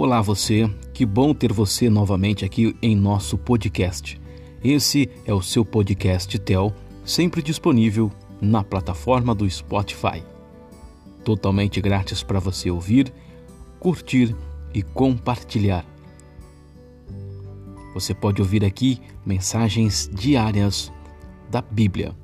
Olá você, que bom ter você novamente aqui em nosso podcast. Esse é o seu podcast Tel, sempre disponível na plataforma do Spotify. Totalmente grátis para você ouvir, curtir e compartilhar. Você pode ouvir aqui mensagens diárias da Bíblia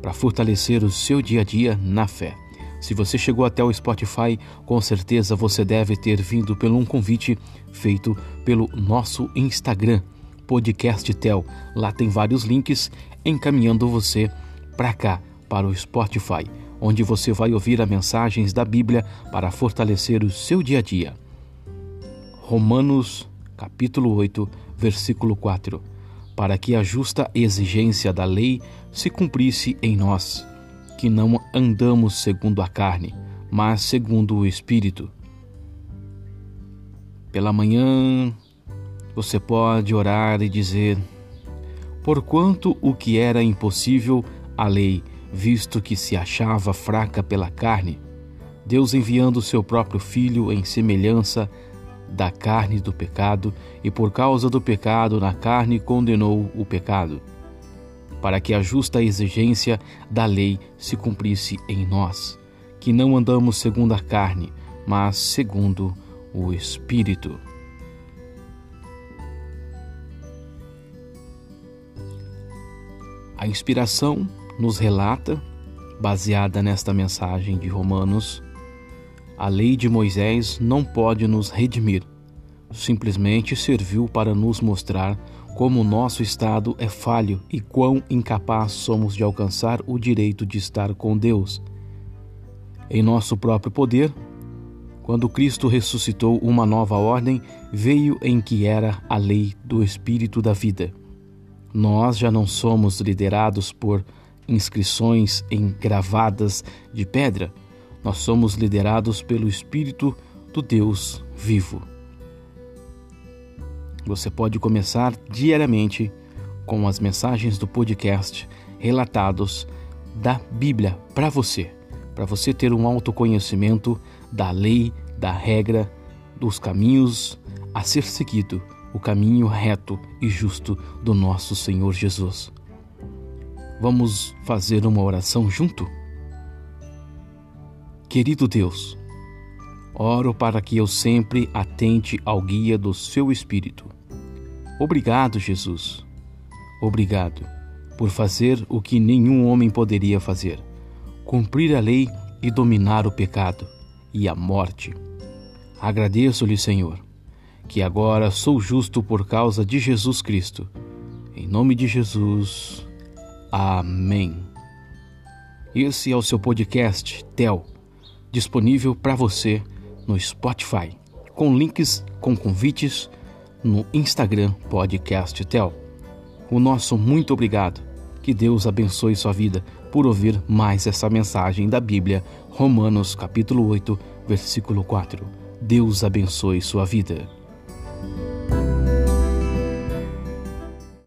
para fortalecer o seu dia a dia na fé. Se você chegou até o Spotify, com certeza você deve ter vindo pelo um convite feito pelo nosso Instagram, Podcast Tel. Lá tem vários links encaminhando você para cá, para o Spotify, onde você vai ouvir as mensagens da Bíblia para fortalecer o seu dia a dia. Romanos, capítulo 8, versículo 4. Para que a justa exigência da lei se cumprisse em nós que não andamos segundo a carne, mas segundo o Espírito. Pela manhã, você pode orar e dizer: Porquanto o que era impossível a lei, visto que se achava fraca pela carne, Deus enviando seu próprio Filho em semelhança da carne do pecado, e por causa do pecado na carne condenou o pecado para que a justa exigência da lei se cumprisse em nós, que não andamos segundo a carne, mas segundo o Espírito. A inspiração nos relata, baseada nesta mensagem de Romanos, a lei de Moisés não pode nos redimir, simplesmente serviu para nos mostrar como nosso estado é falho e quão incapaz somos de alcançar o direito de estar com Deus. Em nosso próprio poder, quando Cristo ressuscitou uma nova ordem, veio em que era a lei do Espírito da vida. Nós já não somos liderados por inscrições engravadas de pedra, nós somos liderados pelo Espírito do Deus vivo. Você pode começar diariamente com as mensagens do podcast relatados da Bíblia para você, para você ter um autoconhecimento da lei, da regra, dos caminhos a ser seguido, o caminho reto e justo do nosso Senhor Jesus. Vamos fazer uma oração junto? Querido Deus, oro para que eu sempre atente ao guia do seu Espírito Obrigado, Jesus. Obrigado por fazer o que nenhum homem poderia fazer: cumprir a lei e dominar o pecado e a morte. Agradeço-lhe, Senhor, que agora sou justo por causa de Jesus Cristo. Em nome de Jesus. Amém. Esse é o seu podcast Tel, disponível para você no Spotify, com links com convites no Instagram Podcast Tel. O nosso muito obrigado. Que Deus abençoe sua vida por ouvir mais essa mensagem da Bíblia, Romanos capítulo 8, versículo 4. Deus abençoe sua vida.